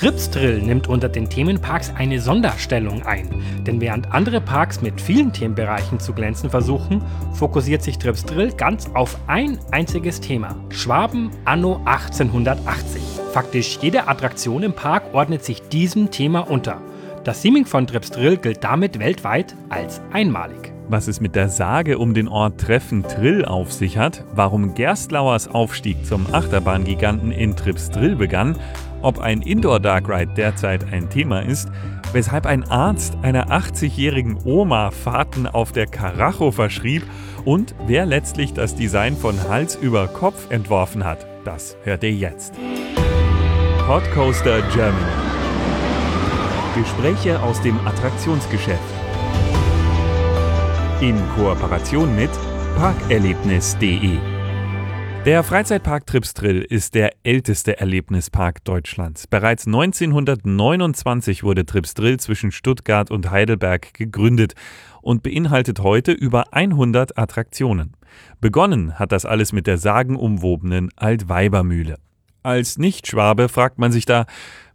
Tripsdrill nimmt unter den Themenparks eine Sonderstellung ein, denn während andere Parks mit vielen Themenbereichen zu glänzen versuchen, fokussiert sich Tripsdrill ganz auf ein einziges Thema: Schwaben anno 1880. Faktisch jede Attraktion im Park ordnet sich diesem Thema unter. Das Theming von Tripsdrill gilt damit weltweit als einmalig was es mit der Sage um den Ort Treffen Trill auf sich hat, warum Gerstlauers Aufstieg zum Achterbahngiganten in Trips Trill begann, ob ein Indoor Dark Ride derzeit ein Thema ist, weshalb ein Arzt einer 80-jährigen Oma Fahrten auf der Karacho verschrieb und wer letztlich das Design von Hals über Kopf entworfen hat. Das hört ihr jetzt. Podcoaster Germany. Gespräche aus dem Attraktionsgeschäft in Kooperation mit parkerlebnis.de. Der Freizeitpark Tripsdrill ist der älteste Erlebnispark Deutschlands. Bereits 1929 wurde Tripsdrill zwischen Stuttgart und Heidelberg gegründet und beinhaltet heute über 100 Attraktionen. Begonnen hat das alles mit der sagenumwobenen Altweibermühle. Als Nichtschwabe fragt man sich da,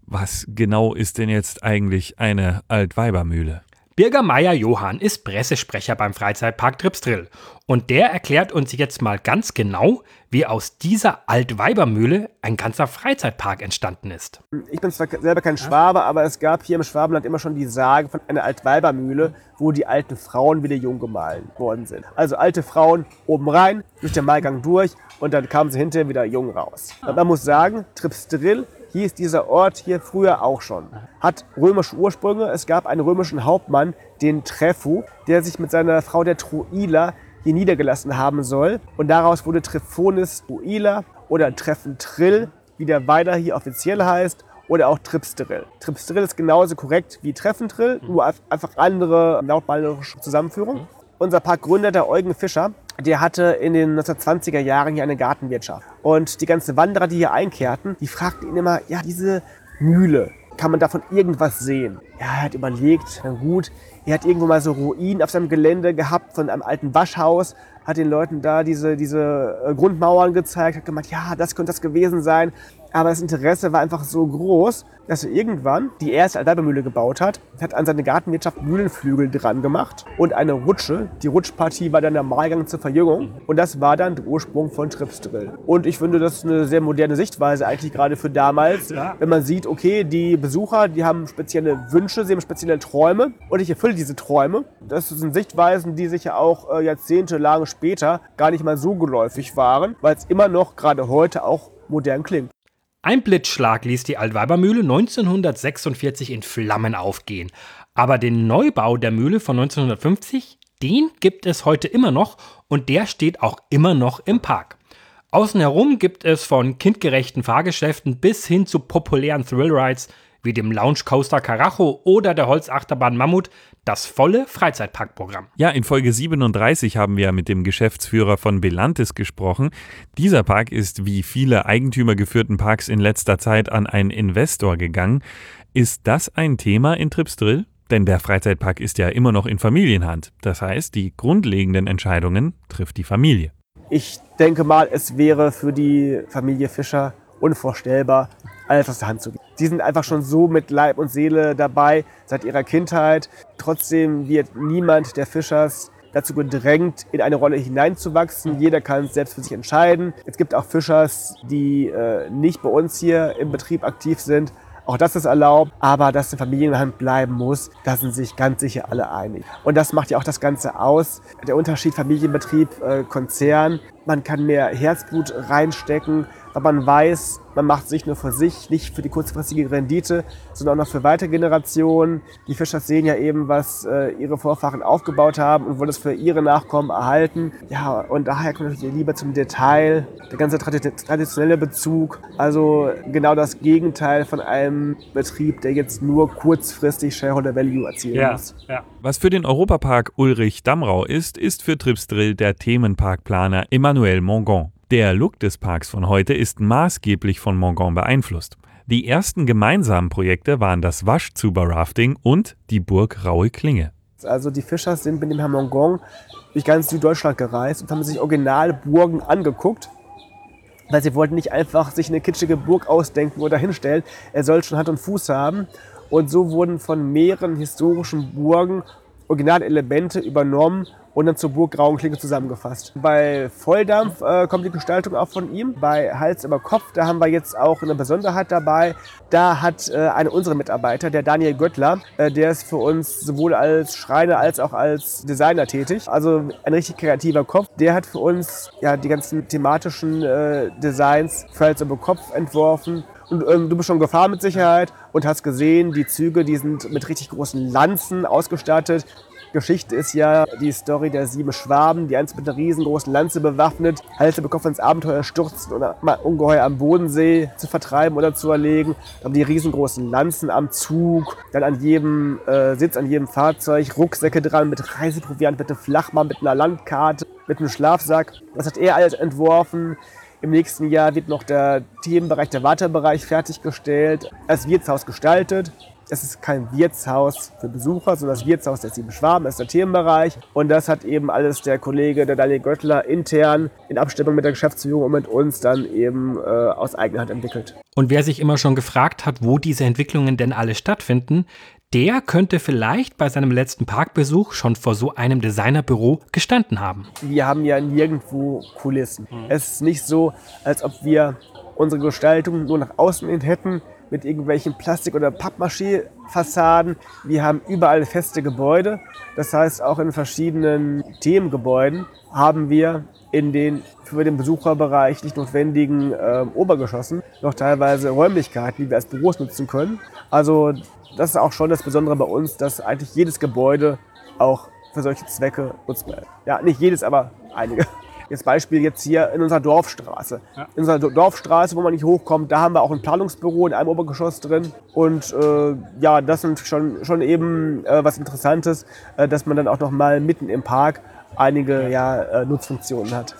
was genau ist denn jetzt eigentlich eine Altweibermühle? Birger Meier Johann ist Pressesprecher beim Freizeitpark Tripsdrill und der erklärt uns jetzt mal ganz genau, wie aus dieser Altweibermühle ein ganzer Freizeitpark entstanden ist. Ich bin zwar selber kein Schwabe, aber es gab hier im Schwabenland immer schon die Sage von einer Altweibermühle, wo die alten Frauen wieder jung gemahlen worden sind. Also alte Frauen oben rein, durch den Mahlgang durch und dann kamen sie hinterher wieder jung raus. Und man muss sagen, Tripsdrill hieß dieser Ort hier früher auch schon. Hat römische Ursprünge. Es gab einen römischen Hauptmann, den Trephu, der sich mit seiner Frau der Truila hier niedergelassen haben soll. Und daraus wurde Trephonis Truila oder Treffentrill, wie der weiter hier offiziell heißt, oder auch Tripsterill. Tripsterill ist genauso korrekt wie Treffentrill, nur einfach andere lautmalerische Zusammenführung. Unser Parkgründer, der Eugen Fischer, der hatte in den 1920er Jahren hier eine Gartenwirtschaft. Und die ganzen Wanderer, die hier einkehrten, die fragten ihn immer, ja, diese Mühle, kann man davon irgendwas sehen? Ja, er hat überlegt, na gut, er hat irgendwo mal so Ruinen auf seinem Gelände gehabt von einem alten Waschhaus, hat den Leuten da diese, diese äh, Grundmauern gezeigt, hat gemeint, ja, das könnte das gewesen sein. Aber das Interesse war einfach so groß, dass er irgendwann die erste Altweibermühle gebaut hat, hat an seine Gartenwirtschaft Mühlenflügel dran gemacht und eine Rutsche. Die Rutschpartie war dann der Malgang zur Verjüngung und das war dann der Ursprung von Tripsdrill. Und ich finde, das ist eine sehr moderne Sichtweise eigentlich gerade für damals, wenn man sieht, okay, die Besucher, die haben spezielle Wünsche, sie haben spezielle Träume und ich erfülle diese Träume. Das sind Sichtweisen, die sich ja auch äh, jahrzehntelang später gar nicht mal so geläufig waren, weil es immer noch gerade heute auch modern klingt. Ein Blitzschlag ließ die Altweibermühle 1946 in Flammen aufgehen. Aber den Neubau der Mühle von 1950, den gibt es heute immer noch und der steht auch immer noch im Park. Außen herum gibt es von kindgerechten Fahrgeschäften bis hin zu populären Thrillrides wie dem Lounge Carajo oder der Holzachterbahn Mammut das volle Freizeitparkprogramm. Ja, in Folge 37 haben wir mit dem Geschäftsführer von Belantis gesprochen. Dieser Park ist wie viele eigentümergeführten Parks in letzter Zeit an einen Investor gegangen. Ist das ein Thema in Tripsdrill? Denn der Freizeitpark ist ja immer noch in Familienhand. Das heißt, die grundlegenden Entscheidungen trifft die Familie. Ich denke mal, es wäre für die Familie Fischer unvorstellbar, alles aus der Hand zu geben. Die sind einfach schon so mit Leib und Seele dabei seit ihrer Kindheit. Trotzdem wird niemand der Fischers dazu gedrängt, in eine Rolle hineinzuwachsen. Jeder kann es selbst für sich entscheiden. Es gibt auch Fischers, die äh, nicht bei uns hier im Betrieb aktiv sind. Auch das ist erlaubt, aber dass eine Familienhand bleiben muss, da sind sich ganz sicher alle einig. Und das macht ja auch das Ganze aus. Der Unterschied Familienbetrieb, äh, Konzern, man kann mehr Herzblut reinstecken, weil man weiß, man macht sich nur für sich, nicht für die kurzfristige Rendite, sondern auch noch für weitere Generationen. Die Fischers sehen ja eben, was äh, ihre Vorfahren aufgebaut haben und wollen es für ihre Nachkommen erhalten. Ja, und daher kommt natürlich die Liebe zum Detail, der ganze traditionelle Bezug. Also genau das Gegenteil von einem Betrieb, der jetzt nur kurzfristig Shareholder Value erzielen ja, muss. Ja. Was für den Europapark Ulrich Damrau ist, ist für Tripsdrill der Themenparkplaner Emmanuel Mongon. Der Look des Parks von heute ist maßgeblich von Mongon beeinflusst. Die ersten gemeinsamen Projekte waren das Waschzuber-Rafting und die Burg Raue Klinge. Also die Fischers sind mit dem Herrn Mongon durch ganz Süddeutschland gereist und haben sich Originalburgen angeguckt. weil sie wollten nicht einfach sich eine kitschige Burg ausdenken oder hinstellen. Er soll schon Hand und Fuß haben. Und so wurden von mehreren historischen Burgen Originalelemente übernommen und dann zur Burg Grauenklinge zusammengefasst. Bei Volldampf äh, kommt die Gestaltung auch von ihm. Bei Hals über Kopf, da haben wir jetzt auch eine Besonderheit dabei. Da hat äh, einer unserer Mitarbeiter, der Daniel Göttler, äh, der ist für uns sowohl als Schreiner als auch als Designer tätig. Also ein richtig kreativer Kopf. Der hat für uns ja die ganzen thematischen äh, Designs für Hals über Kopf entworfen. Und ähm, du bist schon gefahren mit Sicherheit und hast gesehen, die Züge, die sind mit richtig großen Lanzen ausgestattet. Geschichte ist ja die Story der sieben Schwaben, die einst mit einer riesengroßen Lanze bewaffnet, Halte bekommen ins Abenteuer stürzen oder mal ungeheuer am Bodensee zu vertreiben oder zu erlegen. Dann die riesengroßen Lanzen am Zug, dann an jedem äh, Sitz, an jedem Fahrzeug, Rucksäcke dran mit Reiseproviant, mit einem Flachmann, mit einer Landkarte, mit einem Schlafsack. Das hat er alles entworfen. Im nächsten Jahr wird noch der Themenbereich, der Wartebereich fertiggestellt, als Wirtshaus gestaltet. Es ist kein Wirtshaus für Besucher, sondern das Wirtshaus der Sieben Schwaben ist der Themenbereich. Und das hat eben alles der Kollege, der Daniel Göttler, intern in Abstimmung mit der Geschäftsführung und mit uns dann eben äh, aus eigener Hand entwickelt. Und wer sich immer schon gefragt hat, wo diese Entwicklungen denn alle stattfinden, der könnte vielleicht bei seinem letzten Parkbesuch schon vor so einem Designerbüro gestanden haben. Wir haben ja nirgendwo Kulissen. Es ist nicht so, als ob wir unsere Gestaltung nur nach außen hin hätten mit irgendwelchen Plastik- oder Pappmaché-Fassaden. Wir haben überall feste Gebäude. Das heißt, auch in verschiedenen Themengebäuden haben wir in den für den Besucherbereich nicht notwendigen äh, Obergeschossen noch teilweise Räumlichkeiten, die wir als Büros nutzen können. Also das ist auch schon das Besondere bei uns, dass eigentlich jedes Gebäude auch für solche Zwecke nutzbar ist. Ja, nicht jedes, aber einige. Jetzt Beispiel jetzt hier in unserer Dorfstraße. Ja. In unserer Dorfstraße, wo man nicht hochkommt, da haben wir auch ein Planungsbüro in einem Obergeschoss drin. Und äh, ja, das ist schon, schon eben äh, was Interessantes, äh, dass man dann auch noch mal mitten im Park einige ja, äh, Nutzfunktionen hat.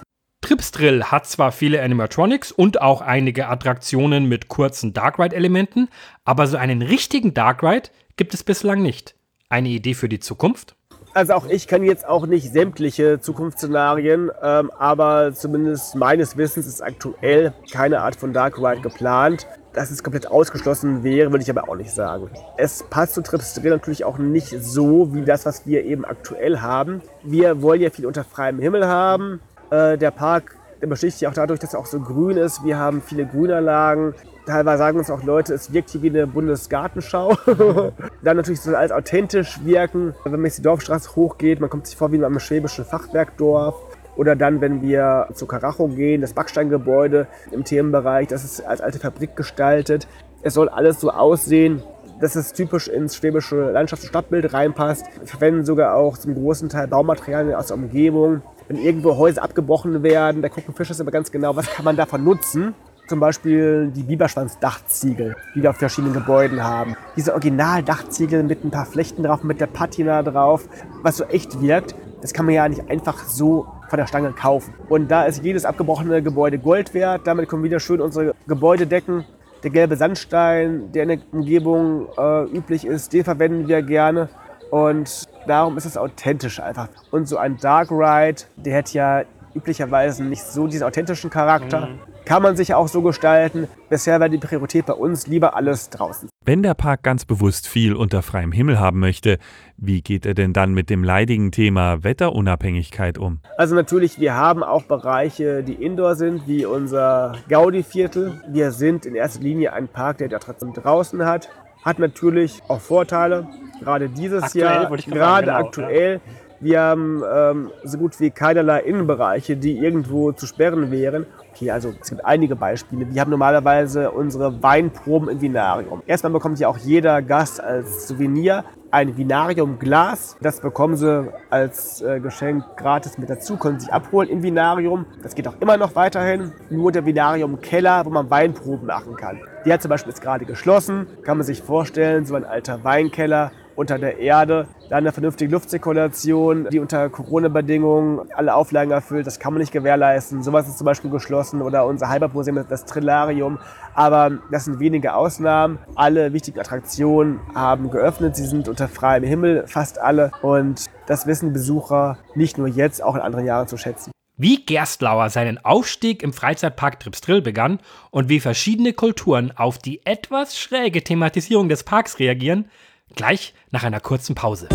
Tripsdrill hat zwar viele Animatronics und auch einige Attraktionen mit kurzen Dark Ride-Elementen, aber so einen richtigen Dark Ride gibt es bislang nicht. Eine Idee für die Zukunft? Also auch ich kann jetzt auch nicht sämtliche Zukunftsszenarien, ähm, aber zumindest meines Wissens ist aktuell keine Art von Dark Ride geplant. Dass es komplett ausgeschlossen wäre, würde ich aber auch nicht sagen. Es passt zu Trips Drill natürlich auch nicht so wie das, was wir eben aktuell haben. Wir wollen ja viel unter freiem Himmel haben. Äh, der Park der besticht ja auch dadurch, dass er auch so grün ist. Wir haben viele Grünanlagen. Teilweise sagen uns auch Leute, es wirkt hier wie eine Bundesgartenschau. Dann natürlich soll alles authentisch wirken. Wenn man jetzt die Dorfstraße hochgeht, man kommt sich vor wie in einem schwäbischen Fachwerkdorf. Oder dann, wenn wir zu Karacho gehen, das Backsteingebäude im Themenbereich, das ist als alte Fabrik gestaltet. Es soll alles so aussehen, dass es typisch ins schwäbische Landschafts- und Stadtbild reinpasst. Wir verwenden sogar auch zum großen Teil Baumaterialien aus der Umgebung wenn irgendwo Häuser abgebrochen werden, da gucken Fischer immer ganz genau, was kann man davon nutzen. Zum Beispiel die Biberschwanz-Dachziegel, die wir auf verschiedenen Gebäuden haben. Diese Original-Dachziegel mit ein paar Flechten drauf, mit der Patina drauf, was so echt wirkt, das kann man ja nicht einfach so von der Stange kaufen. Und da ist jedes abgebrochene Gebäude Gold wert. Damit können wir wieder schön unsere Gebäude decken. Der gelbe Sandstein, der in der Umgebung äh, üblich ist, den verwenden wir gerne. Und darum ist es authentisch einfach. Und so ein Dark Ride, der hat ja üblicherweise nicht so diesen authentischen Charakter. Mhm. Kann man sich auch so gestalten. Bisher wäre die Priorität bei uns lieber alles draußen. Wenn der Park ganz bewusst viel unter freiem Himmel haben möchte, wie geht er denn dann mit dem leidigen Thema Wetterunabhängigkeit um? Also natürlich, wir haben auch Bereiche, die indoor sind, wie unser Gaudi-Viertel. Wir sind in erster Linie ein Park, der die Attraktion draußen hat. Hat natürlich auch Vorteile gerade dieses aktuell, Jahr, gerade genau, aktuell. Ja. Wir haben ähm, so gut wie keinerlei Innenbereiche, die irgendwo zu sperren wären. Okay, also es gibt einige Beispiele. Wir haben normalerweise unsere Weinproben im Vinarium. Erstmal bekommt ja auch jeder Gast als Souvenir ein Vinarium-Glas. Das bekommen sie als äh, Geschenk gratis mit dazu, können sich abholen im Vinarium. Das geht auch immer noch weiterhin. Nur der Vinarium-Keller, wo man Weinproben machen kann. Der zum Beispiel jetzt gerade geschlossen. Kann man sich vorstellen, so ein alter Weinkeller unter der Erde. Dann eine vernünftige Luftzirkulation, die unter Corona-Bedingungen alle Auflagen erfüllt. Das kann man nicht gewährleisten. Sowas ist zum Beispiel geschlossen oder unser Heimatmuseum, das Trillarium. Aber das sind wenige Ausnahmen. Alle wichtigen Attraktionen haben geöffnet. Sie sind unter freiem Himmel, fast alle. Und das wissen Besucher nicht nur jetzt, auch in anderen Jahren zu schätzen. wie Gerstlauer seinen Aufstieg im Freizeitpark Tripsdrill begann und wie verschiedene Kulturen auf die etwas schräge Thematisierung des Parks reagieren, gleich nach einer kurzen Pause.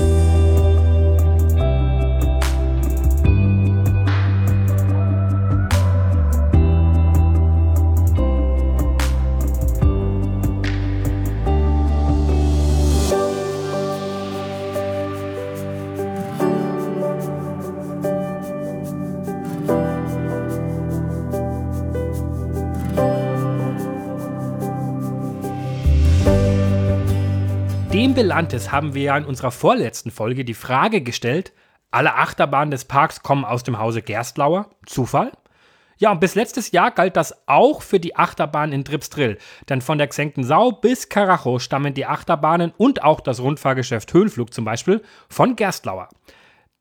Dem Belantes haben wir ja in unserer vorletzten Folge die Frage gestellt, alle Achterbahnen des Parks kommen aus dem Hause Gerstlauer. Zufall? Ja, und bis letztes Jahr galt das auch für die Achterbahn in Tripsdrill. Denn von der Gesenkten Sau bis Karacho stammen die Achterbahnen und auch das Rundfahrgeschäft Höhenflug zum Beispiel von Gerstlauer.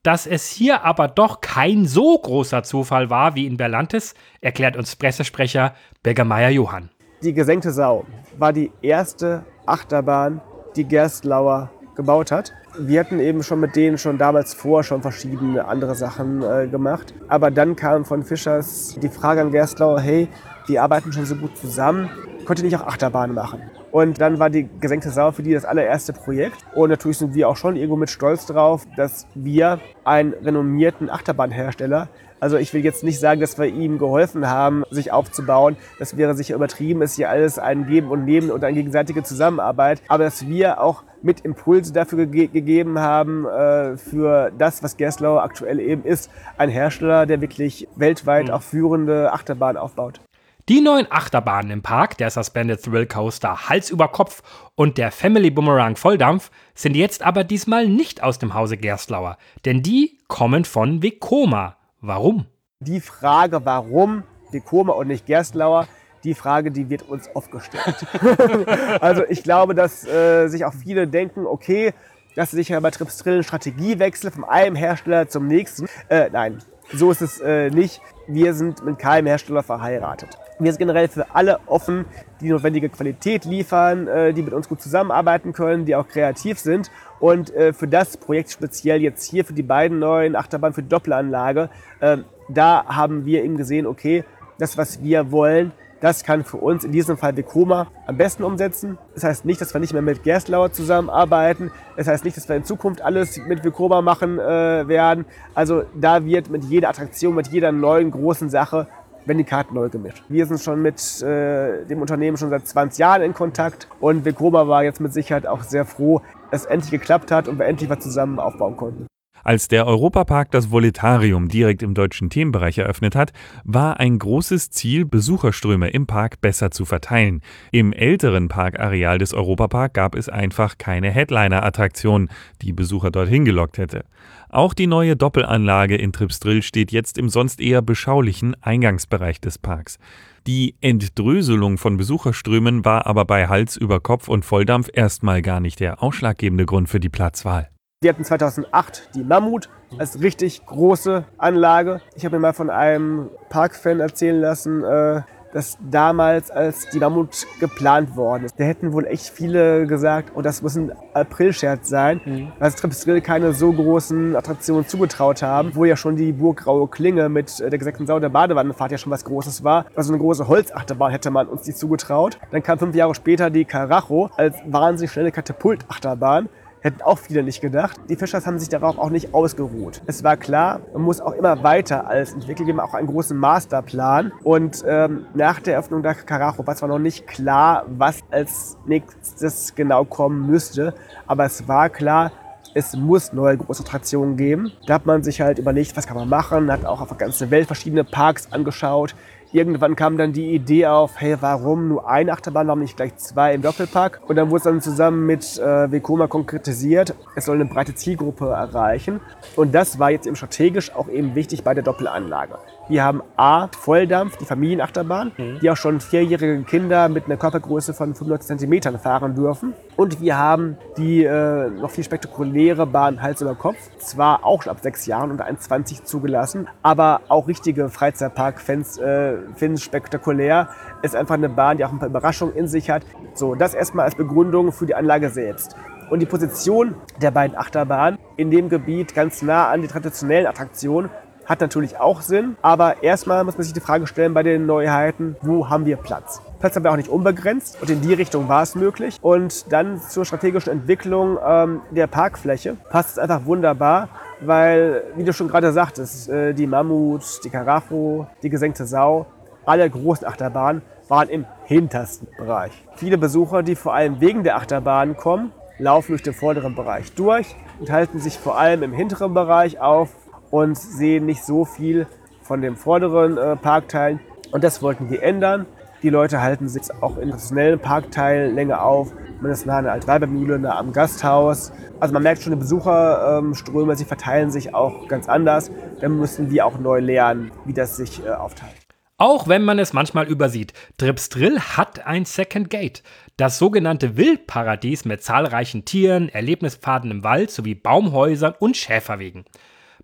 Dass es hier aber doch kein so großer Zufall war wie in Berlantes, erklärt uns Pressesprecher Bürgermeier Johann. Die Gesenkte Sau war die erste Achterbahn die Gerstlauer gebaut hat. Wir hatten eben schon mit denen schon damals vor schon verschiedene andere Sachen äh, gemacht. Aber dann kam von Fischers die Frage an Gerstlauer, hey, die arbeiten schon so gut zusammen, könnt ihr nicht auch Achterbahnen machen? Und dann war die Gesenkte Sau für die das allererste Projekt. Und natürlich sind wir auch schon irgendwo mit stolz drauf, dass wir einen renommierten Achterbahnhersteller also ich will jetzt nicht sagen, dass wir ihm geholfen haben, sich aufzubauen. Das wäre sicher übertrieben. Es ist hier alles ein Geben und Nehmen und eine gegenseitige Zusammenarbeit. Aber dass wir auch mit Impulse dafür ge gegeben haben, äh, für das, was Gerstlauer aktuell eben ist. Ein Hersteller, der wirklich weltweit mhm. auch führende Achterbahnen aufbaut. Die neuen Achterbahnen im Park, der Suspended Thrill Coaster Hals über Kopf und der Family Boomerang Volldampf, sind jetzt aber diesmal nicht aus dem Hause Gerstlauer, denn die kommen von Vekoma, Warum? Die Frage, warum Dekoma und nicht Gerstlauer, die Frage, die wird uns oft gestellt. also ich glaube, dass äh, sich auch viele denken, okay, dass sich ja bei Trips Trill Strategiewechsel von einem Hersteller zum nächsten. Äh, nein, so ist es äh, nicht. Wir sind mit keinem Hersteller verheiratet. Wir sind generell für alle offen, die notwendige Qualität liefern, äh, die mit uns gut zusammenarbeiten können, die auch kreativ sind. Und äh, für das Projekt speziell jetzt hier für die beiden neuen Achterbahnen für Doppelanlage, äh, da haben wir eben gesehen, okay, das, was wir wollen, das kann für uns in diesem Fall Vekoma am besten umsetzen. Das heißt nicht, dass wir nicht mehr mit Gerstlauer zusammenarbeiten. Das heißt nicht, dass wir in Zukunft alles mit Vekoma machen äh, werden. Also da wird mit jeder Attraktion, mit jeder neuen großen Sache wenn die Karten neu gemischt. Wir sind schon mit äh, dem Unternehmen schon seit 20 Jahren in Kontakt und Vekoma war jetzt mit Sicherheit auch sehr froh, dass es endlich geklappt hat und wir endlich was zusammen aufbauen konnten. Als der Europapark das Voletarium direkt im deutschen Themenbereich eröffnet hat, war ein großes Ziel, Besucherströme im Park besser zu verteilen. Im älteren Parkareal des Europapark gab es einfach keine Headliner-Attraktion, die Besucher dorthin gelockt hätte. Auch die neue Doppelanlage in Tripsdrill steht jetzt im sonst eher beschaulichen Eingangsbereich des Parks. Die Entdröselung von Besucherströmen war aber bei Hals über Kopf und Volldampf erstmal gar nicht der ausschlaggebende Grund für die Platzwahl. Wir hatten 2008 die Mammut als richtig große Anlage. Ich habe mir mal von einem Parkfan erzählen lassen, äh, dass damals, als die Mammut geplant worden ist, da hätten wohl echt viele gesagt, oh, das muss ein April-Scherz sein, mhm. weil Tripsdrill keine so großen Attraktionen zugetraut haben, wo ja schon die Burggraue Klinge mit äh, der gesenkten Sau der Badewannenfahrt ja schon was Großes war. Also eine große Holzachterbahn hätte man uns nicht zugetraut. Dann kam fünf Jahre später die Carajo als wahnsinnig schnelle Katapultachterbahn Hätten auch viele nicht gedacht. Die Fischers haben sich darauf auch nicht ausgeruht. Es war klar, man muss auch immer weiter als entwickeln. Wir haben auch einen großen Masterplan. Und ähm, nach der Eröffnung der Carajo war zwar noch nicht klar, was als nächstes genau kommen müsste, aber es war klar, es muss neue große Attraktionen geben. Da hat man sich halt überlegt, was kann man machen, hat auch auf der ganzen Welt verschiedene Parks angeschaut, Irgendwann kam dann die Idee auf, hey, warum nur eine Achterbahn, warum nicht gleich zwei im Doppelpack? Und dann wurde es dann zusammen mit äh, Vekoma konkretisiert, es soll eine breite Zielgruppe erreichen. Und das war jetzt eben strategisch auch eben wichtig bei der Doppelanlage. Wir haben A, Volldampf, die Familienachterbahn, mhm. die auch schon vierjährige Kinder mit einer Körpergröße von 95 cm fahren dürfen. Und wir haben die äh, noch viel spektakuläre Bahn Hals über Kopf, zwar auch schon ab sechs Jahren unter 1,20 zugelassen, aber auch richtige Freizeitpark-Fans äh, finden es spektakulär. Ist einfach eine Bahn, die auch ein paar Überraschungen in sich hat. So, das erstmal als Begründung für die Anlage selbst. Und die Position der beiden Achterbahnen in dem Gebiet ganz nah an die traditionellen Attraktionen hat natürlich auch Sinn. Aber erstmal muss man sich die Frage stellen bei den Neuheiten, wo haben wir Platz? Platz haben wir auch nicht unbegrenzt und in die Richtung war es möglich. Und dann zur strategischen Entwicklung ähm, der Parkfläche passt es einfach wunderbar, weil, wie du schon gerade sagtest, äh, die Mammut, die Karacho, die gesenkte Sau, alle großen Achterbahnen waren im hintersten Bereich. Viele Besucher, die vor allem wegen der Achterbahn kommen, laufen durch den vorderen Bereich durch und halten sich vor allem im hinteren Bereich auf und sehen nicht so viel von den vorderen äh, Parkteilen. Und das wollten wir ändern. Die Leute halten sich auch in traditionellen Parkteilen länger auf. Man ist nah an der Altweibermühle, nah am Gasthaus. Also man merkt schon, die Besucherströme, sie verteilen sich auch ganz anders. Dann müssen wir auch neu lernen, wie das sich äh, aufteilt. Auch wenn man es manchmal übersieht, Trips Drill hat ein Second Gate. Das sogenannte Wildparadies mit zahlreichen Tieren, Erlebnispfaden im Wald sowie Baumhäusern und Schäferwegen.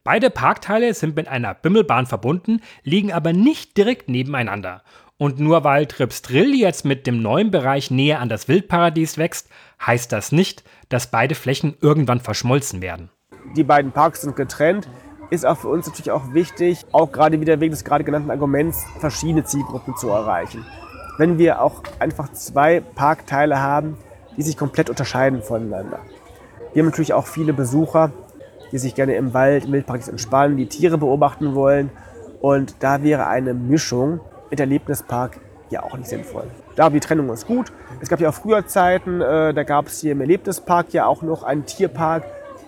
Beide Parkteile sind mit einer Bimmelbahn verbunden, liegen aber nicht direkt nebeneinander. Und nur weil Trips Drill jetzt mit dem neuen Bereich näher an das Wildparadies wächst, heißt das nicht, dass beide Flächen irgendwann verschmolzen werden. Die beiden Parks sind getrennt ist auch für uns natürlich auch wichtig, auch gerade wieder wegen des gerade genannten Arguments, verschiedene Zielgruppen zu erreichen. Wenn wir auch einfach zwei Parkteile haben, die sich komplett unterscheiden voneinander. Wir haben natürlich auch viele Besucher, die sich gerne im Wald, im Wildpark entspannen, die Tiere beobachten wollen. Und da wäre eine Mischung mit Erlebnispark ja auch nicht sinnvoll. Da die Trennung ist gut. Es gab ja auch früher Zeiten, äh, da gab es hier im Erlebnispark ja auch noch einen Tierpark,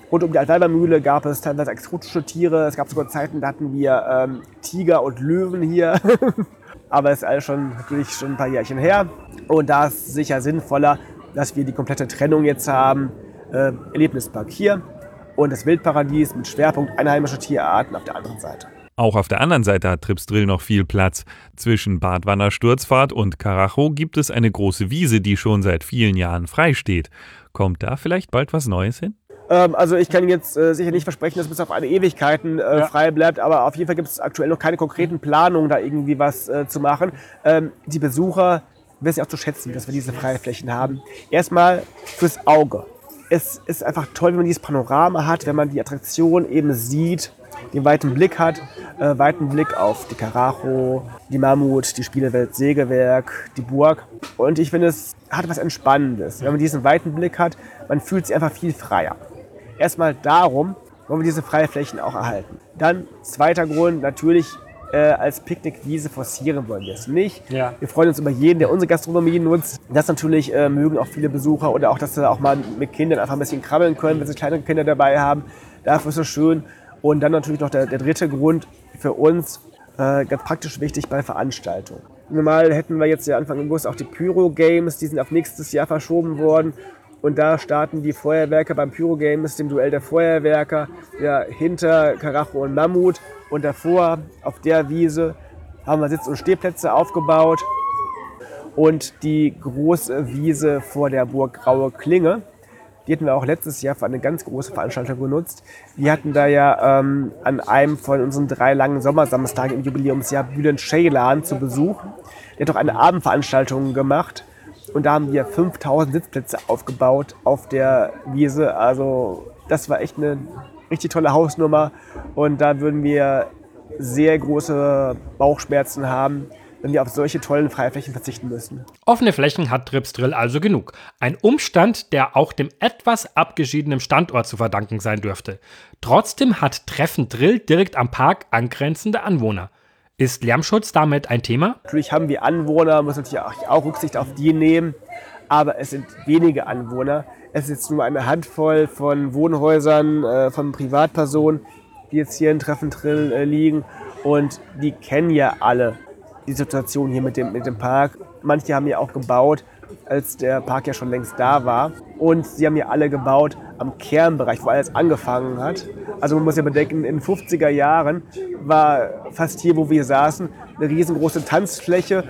Rund um die Altweibermühle gab es teilweise exotische Tiere. Es gab sogar Zeiten, da hatten wir ähm, Tiger und Löwen hier. Aber es ist alles schon natürlich schon ein paar Jährchen her. Und da ist sicher sinnvoller, dass wir die komplette Trennung jetzt haben. Äh, Erlebnispark hier und das Wildparadies mit Schwerpunkt einheimischer Tierarten auf der anderen Seite. Auch auf der anderen Seite hat Tripsdrill noch viel Platz. Zwischen Badwanner Sturzfahrt und Karacho gibt es eine große Wiese, die schon seit vielen Jahren frei steht. Kommt da vielleicht bald was Neues hin? Ähm, also ich kann jetzt äh, sicher nicht versprechen, dass es bis auf eine Ewigkeiten äh, ja. frei bleibt, aber auf jeden Fall gibt es aktuell noch keine konkreten Planungen, da irgendwie was äh, zu machen. Ähm, die Besucher wissen ja auch zu schätzen, dass wir diese Freiflächen haben. Erstmal fürs Auge. Es ist einfach toll, wenn man dieses Panorama hat, wenn man die Attraktion eben sieht, den weiten Blick hat, äh, weiten Blick auf die Karacho, die Mammut, die Spielewelt Sägewerk, die Burg. Und ich finde, es hat was Entspannendes. Wenn man diesen weiten Blick hat, man fühlt sich einfach viel freier. Erstmal darum wollen wir diese Freiflächen auch erhalten. Dann zweiter Grund, natürlich äh, als Picknickwiese forcieren wollen wir es nicht. Ja. Wir freuen uns über jeden, der unsere Gastronomie nutzt. Das natürlich äh, mögen auch viele Besucher oder auch, dass sie auch mal mit Kindern einfach ein bisschen krabbeln können, wenn sie kleinere Kinder dabei haben. Dafür ist es schön. Und dann natürlich noch der, der dritte Grund für uns, äh, ganz praktisch wichtig bei Veranstaltungen. Normal hätten wir jetzt ja Anfang August auch die Pyro Games, die sind auf nächstes Jahr verschoben worden. Und da starten die Feuerwerker beim Pyro Games, dem Duell der Feuerwerker, ja, hinter Karacho und Mammut. Und davor, auf der Wiese, haben wir Sitz- und Stehplätze aufgebaut. Und die große Wiese vor der Burg Graue Klinge, die hatten wir auch letztes Jahr für eine ganz große Veranstaltung genutzt. Wir hatten da ja ähm, an einem von unseren drei langen Sommersamstagen im Jubiläumsjahr Bülent Ceylan zu Besuch. Der hat auch eine Abendveranstaltung gemacht und da haben wir 5000 Sitzplätze aufgebaut auf der Wiese. Also das war echt eine richtig tolle Hausnummer. Und da würden wir sehr große Bauchschmerzen haben, wenn wir auf solche tollen Freiflächen verzichten müssen. Offene Flächen hat Trips Drill also genug. Ein Umstand, der auch dem etwas abgeschiedenen Standort zu verdanken sein dürfte. Trotzdem hat Treffen Drill direkt am Park angrenzende Anwohner. Ist Lärmschutz damit ein Thema? Natürlich haben wir Anwohner, muss natürlich auch, Rücksicht auf die nehmen, aber es sind wenige Anwohner. Es ist jetzt nur eine Handvoll von Wohnhäusern, äh, von Privatpersonen, die jetzt hier in Treffentrill äh, liegen und die kennen ja alle die Situation hier mit dem, mit dem Park. Manche haben ja auch gebaut, als der Park ja schon längst da war. Und sie haben ja alle gebaut am Kernbereich, wo alles angefangen hat. Also man muss ja bedenken, in den 50er Jahren war fast hier, wo wir saßen, eine riesengroße Tanzfläche.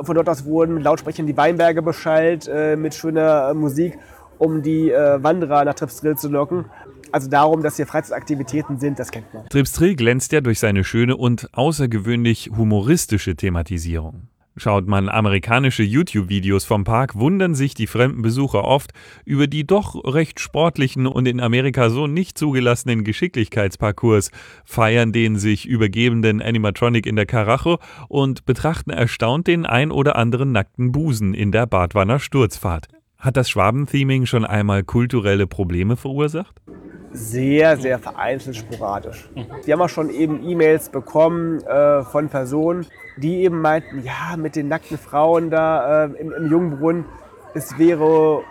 Von dort aus wurden Lautsprecher die Weinberge beschallt äh, mit schöner Musik, um die äh, Wanderer nach Tripsdrill zu locken. Also darum, dass hier Freizeitaktivitäten sind, das kennt man. Tripsdrill glänzt ja durch seine schöne und außergewöhnlich humoristische Thematisierung. Schaut man amerikanische YouTube-Videos vom Park, wundern sich die fremden Besucher oft über die doch recht sportlichen und in Amerika so nicht zugelassenen Geschicklichkeitsparcours, feiern den sich übergebenden Animatronic in der Karacho und betrachten erstaunt den ein oder anderen nackten Busen in der Badwanner Sturzfahrt. Hat das Schwabentheming schon einmal kulturelle Probleme verursacht? sehr, sehr vereinzelt sporadisch. Wir haben auch schon eben E-Mails bekommen äh, von Personen, die eben meinten, ja, mit den nackten Frauen da äh, im, im Jungbrunnen, es wäre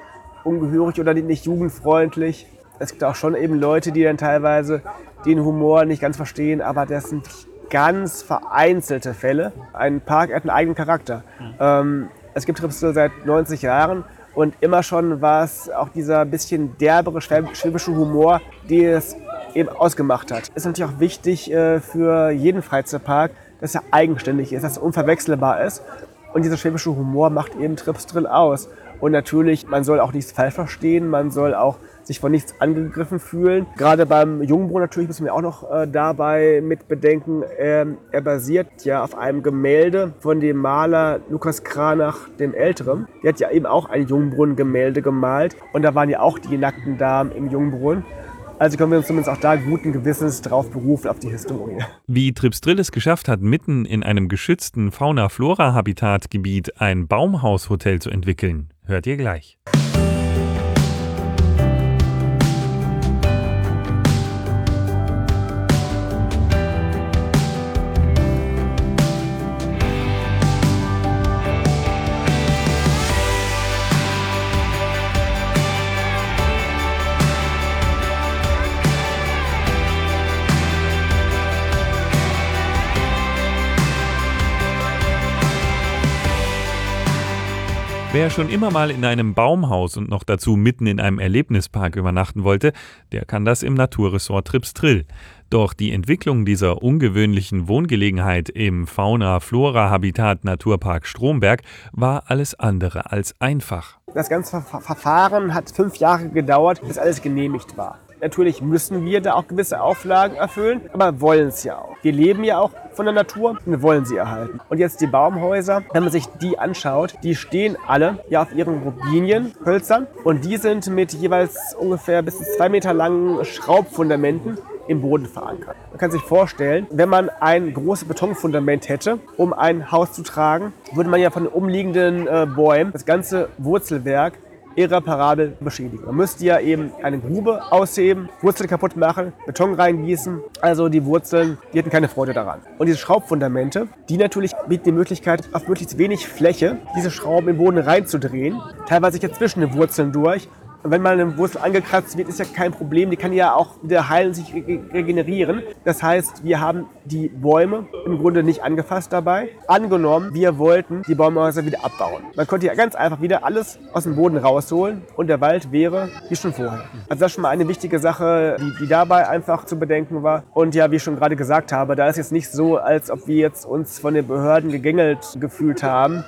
ungehörig oder nicht jugendfreundlich. Es gibt auch schon eben Leute, die dann teilweise den Humor nicht ganz verstehen, aber das sind ganz vereinzelte Fälle. Ein Park hat einen eigenen Charakter. Ähm, es gibt Tripsel seit 90 Jahren und immer schon war es auch dieser bisschen derbere schwäbische Humor, die es eben ausgemacht hat. Ist natürlich auch wichtig äh, für jeden Freizeitpark, dass er eigenständig ist, dass er unverwechselbar ist. Und dieser schwäbische Humor macht eben Trips Drill aus. Und natürlich, man soll auch nichts falsch verstehen, man soll auch sich von nichts angegriffen fühlen. Gerade beim Jungbrunnen natürlich müssen wir auch noch äh, dabei mit bedenken, ähm, er basiert ja auf einem Gemälde von dem Maler Lukas Kranach dem Älteren. Der hat ja eben auch ein Jungbrunnen-Gemälde gemalt und da waren ja auch die nackten Damen im Jungbrunnen. Also können wir uns zumindest auch da guten Gewissens drauf berufen, auf die Historie. Wie Tripsdrill es geschafft hat, mitten in einem geschützten Fauna-Flora-Habitatgebiet ein Baumhaushotel zu entwickeln, hört ihr gleich. Wer schon immer mal in einem Baumhaus und noch dazu mitten in einem Erlebnispark übernachten wollte, der kann das im Naturressort Tripstrill. Doch die Entwicklung dieser ungewöhnlichen Wohngelegenheit im Fauna-Flora-Habitat Naturpark Stromberg war alles andere als einfach. Das ganze Verfahren hat fünf Jahre gedauert, bis alles genehmigt war. Natürlich müssen wir da auch gewisse Auflagen erfüllen, aber wollen es ja auch. Wir leben ja auch von der Natur und wir wollen sie erhalten. Und jetzt die Baumhäuser, wenn man sich die anschaut, die stehen alle ja auf ihren Robinienhölzern und die sind mit jeweils ungefähr bis zu zwei Meter langen Schraubfundamenten im Boden verankert. Man kann sich vorstellen, wenn man ein großes Betonfundament hätte, um ein Haus zu tragen, würde man ja von den umliegenden äh, Bäumen das ganze Wurzelwerk irreparabel beschädigen. Man müsste ja eben eine Grube ausheben, Wurzeln kaputt machen, Beton reingießen. Also die Wurzeln, die hätten keine Freude daran. Und diese Schraubfundamente, die natürlich bieten die Möglichkeit, auf möglichst wenig Fläche diese Schrauben im Boden reinzudrehen, teilweise jetzt zwischen den Wurzeln durch wenn mal eine Wurzel angekratzt wird, ist ja kein Problem. Die kann ja auch wieder heilen, sich regenerieren. Das heißt, wir haben die Bäume im Grunde nicht angefasst dabei. Angenommen, wir wollten die Baumhäuser wieder abbauen. Man konnte ja ganz einfach wieder alles aus dem Boden rausholen und der Wald wäre wie schon vorher. Also das ist schon mal eine wichtige Sache, die, die dabei einfach zu bedenken war. Und ja, wie ich schon gerade gesagt habe, da ist jetzt nicht so, als ob wir jetzt uns von den Behörden gegängelt gefühlt haben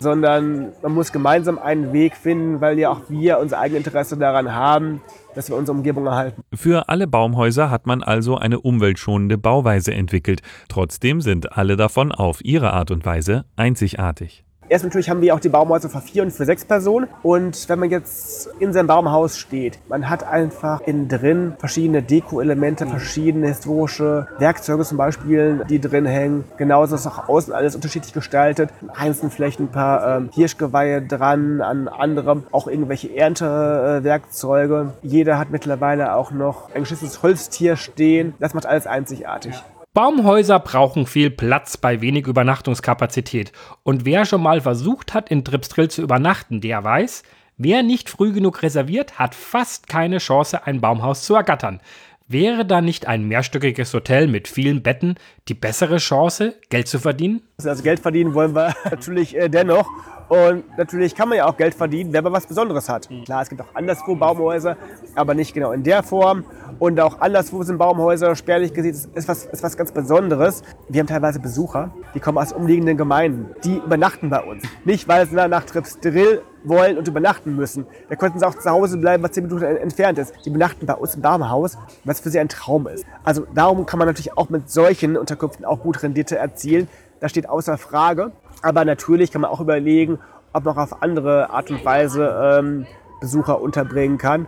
sondern man muss gemeinsam einen Weg finden, weil ja auch wir unser eigenes Interesse daran haben, dass wir unsere Umgebung erhalten. Für alle Baumhäuser hat man also eine umweltschonende Bauweise entwickelt. Trotzdem sind alle davon auf ihre Art und Weise einzigartig. Erst natürlich haben wir auch die Baumhäuser für vier und für sechs Personen. Und wenn man jetzt in seinem Baumhaus steht, man hat einfach innen drin verschiedene Deko-Elemente, verschiedene historische Werkzeuge zum Beispiel, die drin hängen. Genauso ist auch außen alles unterschiedlich gestaltet. Einzelnen vielleicht ein paar ähm, Hirschgeweihe dran, an anderem auch irgendwelche Erntewerkzeuge. Jeder hat mittlerweile auch noch ein geschissenes Holztier stehen. Das macht alles einzigartig. Ja. Baumhäuser brauchen viel Platz bei wenig Übernachtungskapazität. Und wer schon mal versucht hat, in Tripsdrill zu übernachten, der weiß, wer nicht früh genug reserviert, hat fast keine Chance, ein Baumhaus zu ergattern. Wäre da nicht ein mehrstöckiges Hotel mit vielen Betten die bessere Chance, Geld zu verdienen? Also Geld verdienen wollen wir natürlich äh, dennoch. Und natürlich kann man ja auch Geld verdienen, wenn man was Besonderes hat. Mhm. Klar, es gibt auch anderswo Baumhäuser, aber nicht genau in der Form. Und auch anderswo sind Baumhäuser spärlich gesehen, ist was, ist was ganz Besonderes. Wir haben teilweise Besucher, die kommen aus umliegenden Gemeinden. Die übernachten bei uns. Nicht, weil sie nach Tripsdrill wollen und übernachten müssen. Da könnten sie auch zu Hause bleiben, was zehn Minuten entfernt ist. Die übernachten bei uns im Baumhaus, was für sie ein Traum ist. Also darum kann man natürlich auch mit solchen Unterkünften auch gut Rendite erzielen. Das steht außer Frage. Aber natürlich kann man auch überlegen, ob man auch auf andere Art und Weise ähm, Besucher unterbringen kann.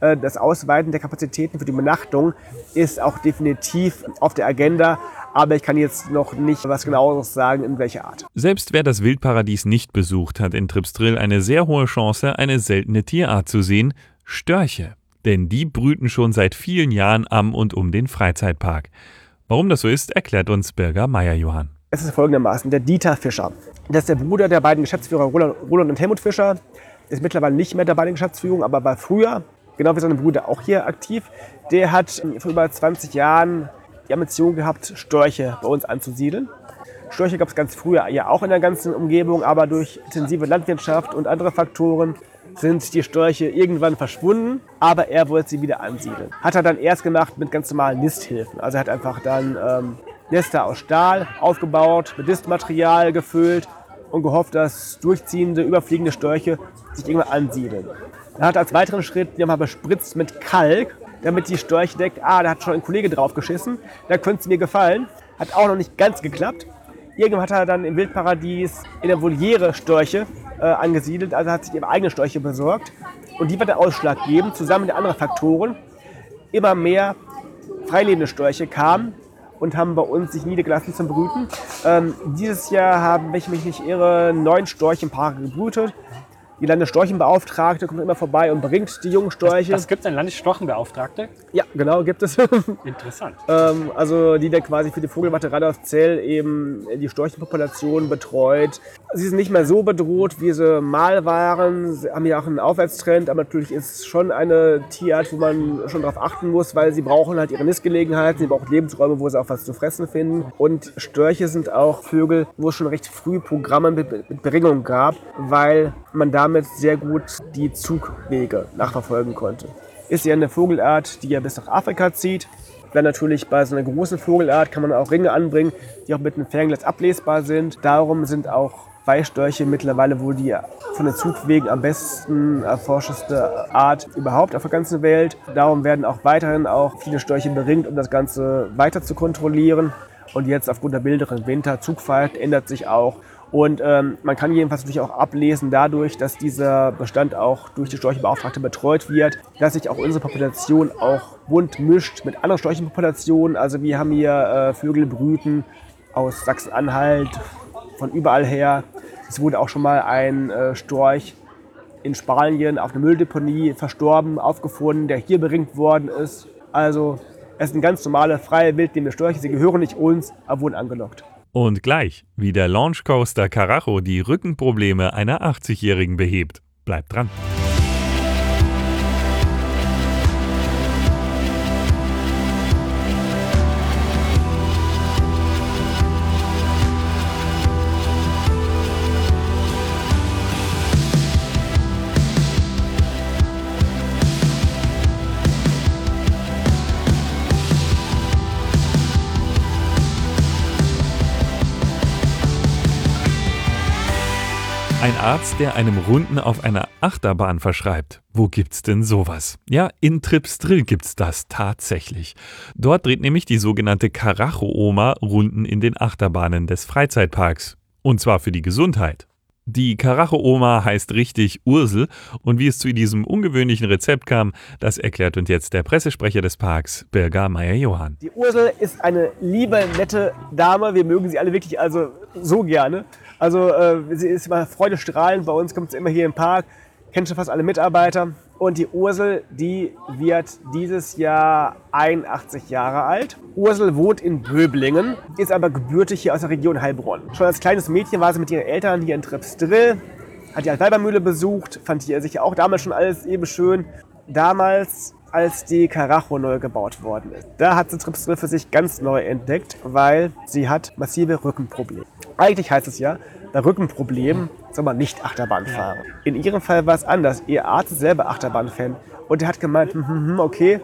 Äh, das Ausweiten der Kapazitäten für die Benachtung ist auch definitiv auf der Agenda, aber ich kann jetzt noch nicht was genaueres sagen, in welcher Art. Selbst wer das Wildparadies nicht besucht, hat in Tripsdrill eine sehr hohe Chance, eine seltene Tierart zu sehen, Störche. Denn die brüten schon seit vielen Jahren am und um den Freizeitpark. Warum das so ist, erklärt uns Birger Meier-Johann. Es ist folgendermaßen, der Dieter Fischer. Das ist der Bruder der beiden Geschäftsführer Roland, Roland und Helmut Fischer. Ist mittlerweile nicht mehr dabei in der Geschäftsführung, aber war früher, genau wie seine Brüder, auch hier aktiv. Der hat vor über 20 Jahren die Ambition gehabt, Störche bei uns anzusiedeln. Störche gab es ganz früher ja auch in der ganzen Umgebung, aber durch intensive Landwirtschaft und andere Faktoren sind die Störche irgendwann verschwunden, aber er wollte sie wieder ansiedeln. Hat er dann erst gemacht mit ganz normalen Nisthilfen. Also er hat einfach dann ähm, Nester aus Stahl aufgebaut, mit Nistmaterial gefüllt und gehofft, dass durchziehende, überfliegende Störche sich irgendwann ansiedeln. Er hat als weiteren Schritt die nochmal bespritzt mit Kalk, damit die Störche denkt, ah, da hat schon ein Kollege drauf geschissen, da könnte es mir gefallen. Hat auch noch nicht ganz geklappt. Irgendwann hat er dann im Wildparadies in der Voliere Störche äh, angesiedelt, also hat sich eben eigene Störche besorgt. Und die wird der Ausschlag geben, zusammen mit anderen Faktoren. Immer mehr freilebende Störche kamen und haben bei uns sich niedergelassen zum Brüten. Ähm, dieses Jahr haben, wenn ich mich nicht irre, neun Storchenpaare gebrütet. Die Landesstorchenbeauftragte kommt immer vorbei und bringt die jungen Störche. Das gibt es einen Landesstorchenbeauftragte? Ja, genau, gibt es. Interessant. ähm, also die, der quasi für die Vogelwarte Radolfzell eben die Storchenpopulation betreut. Sie sind nicht mehr so bedroht, wie sie mal waren. Sie haben ja auch einen Aufwärtstrend, aber natürlich ist es schon eine Tierart, wo man schon darauf achten muss, weil sie brauchen halt ihre Nistgelegenheiten, sie brauchen Lebensräume, wo sie auch was zu fressen finden. Und Störche sind auch Vögel, wo es schon recht früh Programme mit, mit Beringung gab, weil man damit sehr gut die Zugwege nachverfolgen konnte. Ist ja eine Vogelart, die ja bis nach Afrika zieht. Dann natürlich bei so einer großen Vogelart kann man auch Ringe anbringen, die auch mit einem Fernglas ablesbar sind. Darum sind auch Weißstörche mittlerweile wohl die von den Zugwegen am besten erforschteste Art überhaupt auf der ganzen Welt. Darum werden auch weiterhin auch viele Störche beringt, um das Ganze weiter zu kontrollieren. Und jetzt aufgrund der milderen Winter, Zugfahrt ändert sich auch. Und ähm, man kann jedenfalls natürlich auch ablesen dadurch, dass dieser Bestand auch durch die Storchenbeauftragte betreut wird, dass sich auch unsere Population auch bunt mischt mit anderen Storchenpopulationen. Also wir haben hier äh, Vögelbrüten aus Sachsen-Anhalt, von überall her. Es wurde auch schon mal ein äh, Storch in Spanien auf einer Mülldeponie verstorben, aufgefunden, der hier beringt worden ist. Also es sind ganz normale, freie, wildlebende Störche. Sie gehören nicht uns, aber wurden angelockt. Und gleich, wie der Launchcoaster Carajo die Rückenprobleme einer 80-Jährigen behebt. Bleibt dran. Arzt, der einem Runden auf einer Achterbahn verschreibt. Wo gibt's denn sowas? Ja, in Tripsdrill gibt's das tatsächlich. Dort dreht nämlich die sogenannte Karacho-Oma Runden in den Achterbahnen des Freizeitparks. Und zwar für die Gesundheit. Die Karacho-Oma heißt richtig Ursel und wie es zu diesem ungewöhnlichen Rezept kam, das erklärt uns jetzt der Pressesprecher des Parks, Birger Meyer-Johann. Die Ursel ist eine liebe, nette Dame. Wir mögen sie alle wirklich also so gerne. Also äh, sie ist immer freudestrahlend. Bei uns kommt sie immer hier im Park, kennt schon fast alle Mitarbeiter. Und die Ursel, die wird dieses Jahr 81 Jahre alt. Ursel wohnt in Böblingen, ist aber gebürtig hier aus der Region Heilbronn. Schon als kleines Mädchen war sie mit ihren Eltern hier in Trepsdrill, hat die Altweibermühle besucht, fand hier sicher auch damals schon alles eben schön. Damals als die Karacho neu gebaut worden ist. Da hat sie Tripsdrill für sich ganz neu entdeckt, weil sie hat massive Rückenprobleme. Eigentlich heißt es ja, bei Rückenproblemen soll man nicht Achterbahn fahren. In ihrem Fall war es anders. Ihr Arzt ist selber Achterbahnfan und er hat gemeint, hm, hm, hm, okay,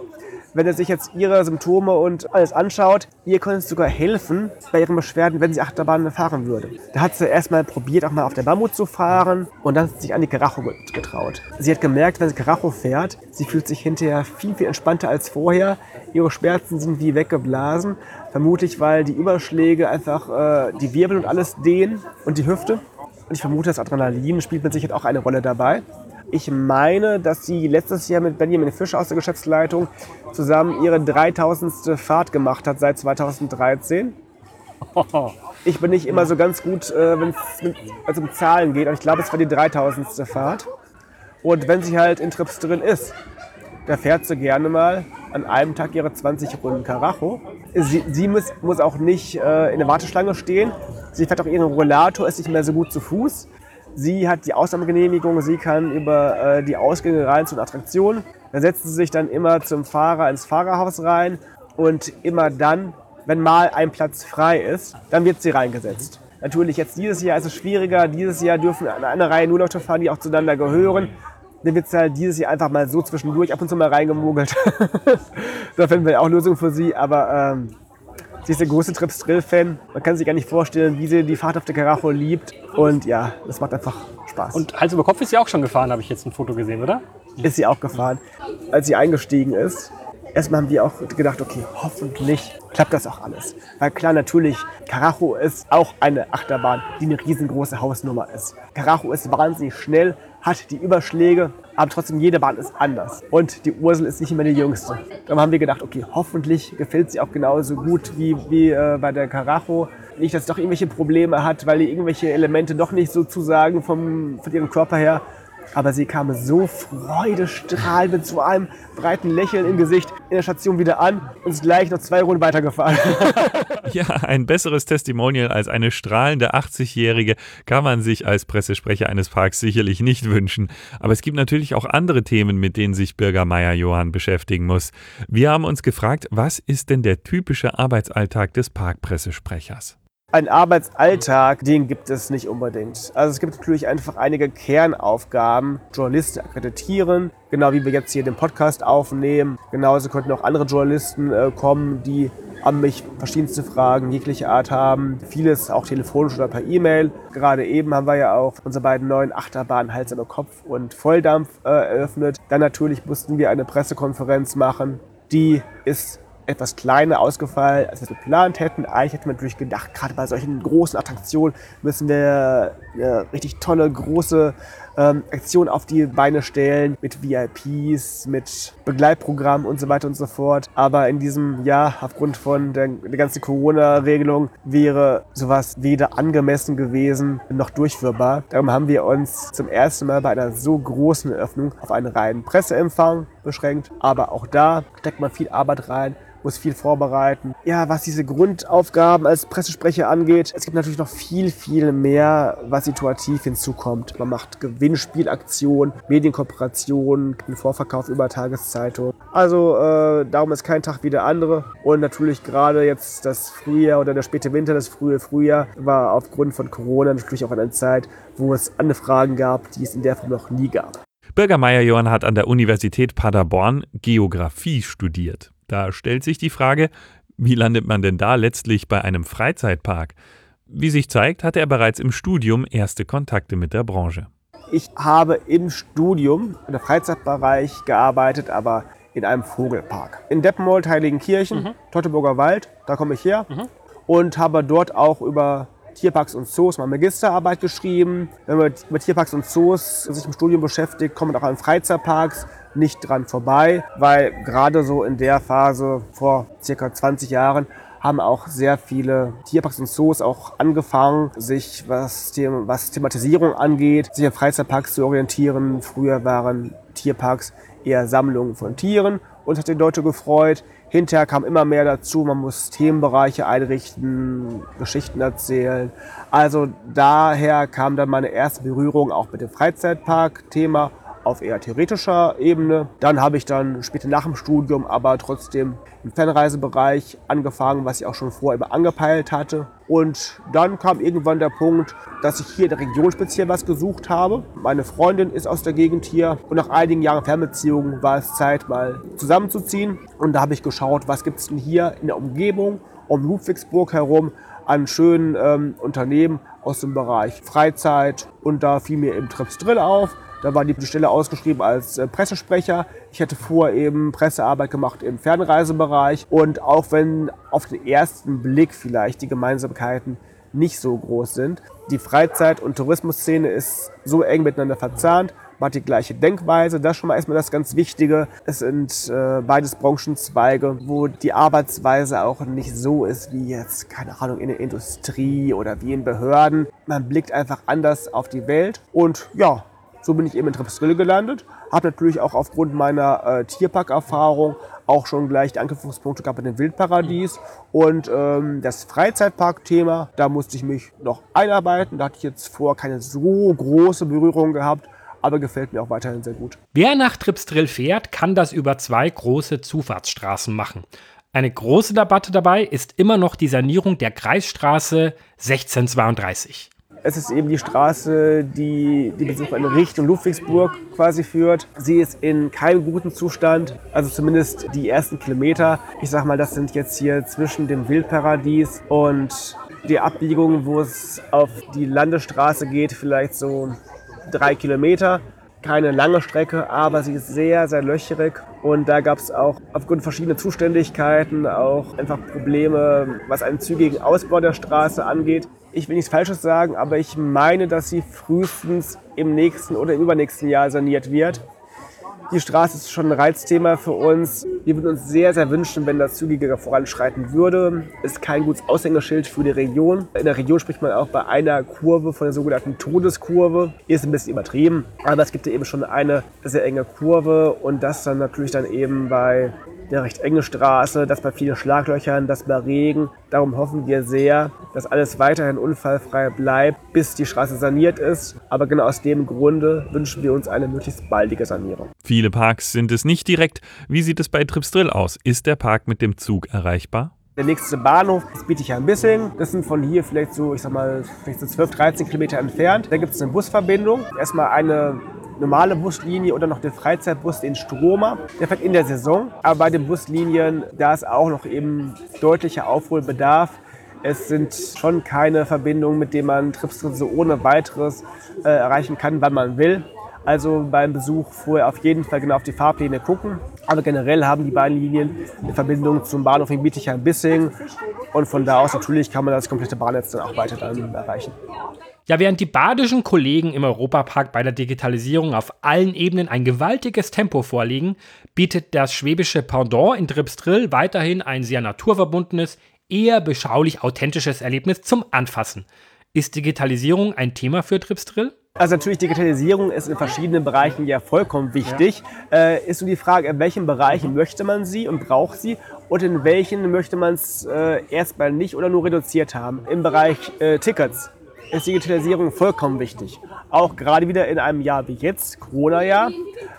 wenn er sich jetzt ihre Symptome und alles anschaut, ihr könnte es sogar helfen bei ihren Beschwerden, wenn sie Achterbahn fahren würde. Da hat sie erstmal probiert, auch mal auf der Mammut zu fahren und dann hat sie sich an die Karacho getraut. Sie hat gemerkt, wenn sie Karacho fährt, sie fühlt sich hinterher viel, viel entspannter als vorher. Ihre Schmerzen sind wie weggeblasen. Vermutlich, weil die Überschläge einfach äh, die Wirbel und alles dehnen und die Hüfte. Und ich vermute, das Adrenalin spielt mit Sicherheit auch eine Rolle dabei. Ich meine, dass sie letztes Jahr mit Benjamin Fischer aus der Geschäftsleitung zusammen ihre 3000. Fahrt gemacht hat seit 2013. Ich bin nicht immer so ganz gut, äh, wenn es also um Zahlen geht, aber ich glaube, es war die 3000. Fahrt. Und wenn sie halt in Trips drin ist, da fährt sie gerne mal an einem Tag ihre 20 Runden Karacho. Sie, sie muss, muss, auch nicht äh, in der Warteschlange stehen. Sie fährt auch ihren Rollator, ist nicht mehr so gut zu Fuß. Sie hat die Ausnahmegenehmigung, sie kann über äh, die Ausgänge rein zu den Attraktionen. Da setzt sie sich dann immer zum Fahrer ins Fahrerhaus rein und immer dann, wenn mal ein Platz frei ist, dann wird sie reingesetzt. Natürlich jetzt dieses Jahr ist es schwieriger. Dieses Jahr dürfen eine, eine Reihe nur Leute fahren, die auch zueinander gehören. Dann wird es halt dieses Jahr einfach mal so zwischendurch ab und zu mal reingemogelt. da finden wir auch Lösungen für sie, aber ähm, Sie ist der große Trips Drill-Fan. Man kann sich gar nicht vorstellen, wie sie die Fahrt auf der Karacho liebt. Und ja, das macht einfach Spaß. Und Hals über Kopf ist sie auch schon gefahren, habe ich jetzt ein Foto gesehen, oder? Ist sie auch gefahren. Als sie eingestiegen ist, erstmal haben wir auch gedacht, okay, hoffentlich klappt das auch alles. Weil klar, natürlich, Karacho ist auch eine Achterbahn, die eine riesengroße Hausnummer ist. Karacho ist wahnsinnig schnell, hat die Überschläge, aber trotzdem jede Bahn ist anders. Und die Ursel ist nicht immer die jüngste. Dann haben wir gedacht, okay, hoffentlich gefällt sie auch genauso gut wie, wie äh, bei der Karacho. Nicht, dass sie doch irgendwelche Probleme hat, weil die irgendwelche Elemente doch nicht so zusagen vom, von ihrem Körper her. Aber sie kam so freudestrahlend mit so einem breiten Lächeln im Gesicht in der Station wieder an und ist gleich noch zwei Runden weitergefahren. ja, ein besseres Testimonial als eine strahlende 80-Jährige kann man sich als Pressesprecher eines Parks sicherlich nicht wünschen. Aber es gibt natürlich auch andere Themen, mit denen sich Bürgermeier Johann beschäftigen muss. Wir haben uns gefragt, was ist denn der typische Arbeitsalltag des Parkpressesprechers? Ein Arbeitsalltag, den gibt es nicht unbedingt. Also es gibt natürlich einfach einige Kernaufgaben. Journalisten akkreditieren, genau wie wir jetzt hier den Podcast aufnehmen. Genauso könnten auch andere Journalisten äh, kommen, die an mich verschiedenste Fragen jeglicher Art haben. Vieles auch telefonisch oder per E-Mail. Gerade eben haben wir ja auch unsere beiden neuen Achterbahnen Hals über Kopf und Volldampf äh, eröffnet. Dann natürlich mussten wir eine Pressekonferenz machen. Die ist etwas kleiner ausgefallen, als wir geplant hätten. Eigentlich hätten wir natürlich gedacht, gerade bei solchen großen Attraktionen müssen wir eine richtig tolle, große ähm, Aktion auf die Beine stellen mit VIPs, mit Begleitprogrammen und so weiter und so fort. Aber in diesem Jahr, aufgrund von der, der ganzen Corona-Regelung, wäre sowas weder angemessen gewesen noch durchführbar. Darum haben wir uns zum ersten Mal bei einer so großen Eröffnung auf einen reinen Presseempfang beschränkt. Aber auch da steckt man viel Arbeit rein muss viel vorbereiten. Ja, was diese Grundaufgaben als Pressesprecher angeht, es gibt natürlich noch viel, viel mehr, was situativ hinzukommt. Man macht Gewinnspielaktionen, Medienkooperationen, den Vorverkauf über Tageszeitung. Also äh, darum ist kein Tag wie der andere. Und natürlich gerade jetzt das Frühjahr oder der späte Winter, das frühe Frühjahr war aufgrund von Corona natürlich auch eine Zeit, wo es Anfragen gab, die es in der Form noch nie gab. Bürgermeier Johann hat an der Universität Paderborn Geografie studiert. Da stellt sich die Frage, wie landet man denn da letztlich bei einem Freizeitpark? Wie sich zeigt, hatte er bereits im Studium erste Kontakte mit der Branche. Ich habe im Studium im Freizeitbereich gearbeitet, aber in einem Vogelpark. In Deppenmold, Heiligenkirchen, mhm. Teutoburger Wald, da komme ich her. Mhm. Und habe dort auch über Tierparks und Zoos meine Magisterarbeit geschrieben. Wenn man mit Tierparks und Zoos sich im Studium beschäftigt, kommt man auch an Freizeitparks nicht dran vorbei, weil gerade so in der Phase vor circa 20 Jahren haben auch sehr viele Tierparks und Zoos auch angefangen, sich was, was Thematisierung angeht, sich an Freizeitparks zu orientieren. Früher waren Tierparks eher Sammlungen von Tieren und hat die Leute gefreut. Hinterher kam immer mehr dazu, man muss Themenbereiche einrichten, Geschichten erzählen. Also daher kam dann meine erste Berührung auch mit dem Freizeitpark-Thema auf eher theoretischer Ebene. Dann habe ich dann später nach dem Studium aber trotzdem im Fernreisebereich angefangen, was ich auch schon vorher immer angepeilt hatte. Und dann kam irgendwann der Punkt, dass ich hier in der Region speziell was gesucht habe. Meine Freundin ist aus der Gegend hier und nach einigen Jahren Fernbeziehungen war es Zeit, mal zusammenzuziehen. Und da habe ich geschaut, was gibt es denn hier in der Umgebung um Ludwigsburg herum an schönen ähm, Unternehmen aus dem Bereich Freizeit. Und da fiel mir eben Trips Drill auf. Da war die Stelle ausgeschrieben als äh, Pressesprecher. Ich hatte vor eben Pressearbeit gemacht im Fernreisebereich. Und auch wenn auf den ersten Blick vielleicht die Gemeinsamkeiten nicht so groß sind, die Freizeit- und Tourismusszene ist so eng miteinander verzahnt. Man hat die gleiche Denkweise. Das ist schon mal erstmal das ganz Wichtige. Es sind äh, beides Branchenzweige, wo die Arbeitsweise auch nicht so ist wie jetzt, keine Ahnung, in der Industrie oder wie in Behörden. Man blickt einfach anders auf die Welt. Und ja, so bin ich eben in Trepsdrill gelandet. Habe natürlich auch aufgrund meiner äh, Tierparkerfahrung auch schon gleich die Anknüpfungspunkte gehabt in dem Wildparadies. Und ähm, das Freizeitpark-Thema, da musste ich mich noch einarbeiten. Da hatte ich jetzt vor keine so große Berührung gehabt aber gefällt mir auch weiterhin sehr gut. Wer nach Tripsdrill fährt, kann das über zwei große Zufahrtsstraßen machen. Eine große Debatte dabei ist immer noch die Sanierung der Kreisstraße 1632. Es ist eben die Straße, die die Besucher in Richtung Ludwigsburg quasi führt. Sie ist in keinem guten Zustand, also zumindest die ersten Kilometer. Ich sag mal, das sind jetzt hier zwischen dem Wildparadies und die Abbiegung, wo es auf die Landesstraße geht, vielleicht so drei Kilometer. Keine lange Strecke, aber sie ist sehr, sehr löcherig. Und da gab es auch aufgrund verschiedener Zuständigkeiten auch einfach Probleme, was einen zügigen Ausbau der Straße angeht. Ich will nichts Falsches sagen, aber ich meine, dass sie frühestens im nächsten oder im übernächsten Jahr saniert wird. Die Straße ist schon ein Reizthema für uns. Wir würden uns sehr, sehr wünschen, wenn das zügiger voranschreiten würde. Ist kein gutes Aushängeschild für die Region. In der Region spricht man auch bei einer Kurve von der sogenannten Todeskurve. Ist ein bisschen übertrieben, aber es gibt ja eben schon eine sehr enge Kurve und das dann natürlich dann eben bei der recht enge Straße, das bei vielen Schlaglöchern, das bei Regen. Darum hoffen wir sehr, dass alles weiterhin unfallfrei bleibt, bis die Straße saniert ist. Aber genau aus dem Grunde wünschen wir uns eine möglichst baldige Sanierung. Viele Parks sind es nicht direkt. Wie sieht es bei Tripsdrill aus? Ist der Park mit dem Zug erreichbar? Der nächste Bahnhof ist Bietigheim-Bissing. Das sind von hier vielleicht so, ich sag mal, vielleicht so 12, 13 Kilometer entfernt. Da gibt es eine Busverbindung. Erstmal eine normale Buslinie oder noch den Freizeitbus, den Stromer. Der fährt in der Saison. Aber bei den Buslinien, da ist auch noch eben deutlicher Aufholbedarf. Es sind schon keine Verbindungen, mit denen man Trips so ohne weiteres äh, erreichen kann, wann man will. Also beim Besuch vorher auf jeden Fall genau auf die Fahrpläne gucken. Aber generell haben die beiden Linien eine Verbindung zum Bahnhof in Bietigheim-Bissing. Und von da aus natürlich kann man das komplette Bahnnetz dann auch weiter dann erreichen. Ja, während die badischen Kollegen im Europapark bei der Digitalisierung auf allen Ebenen ein gewaltiges Tempo vorlegen, bietet das schwäbische Pendant in Dripsdrill weiterhin ein sehr naturverbundenes, eher beschaulich authentisches Erlebnis zum Anfassen. Ist Digitalisierung ein Thema für Dripsdrill? Also natürlich, Digitalisierung ist in verschiedenen Bereichen ja vollkommen wichtig. Ja. Äh, ist nur die Frage, in welchen Bereichen möchte man sie und braucht sie und in welchen möchte man es äh, erstmal nicht oder nur reduziert haben. Im Bereich äh, Tickets ist Digitalisierung vollkommen wichtig. Auch gerade wieder in einem Jahr wie jetzt, Corona-Jahr,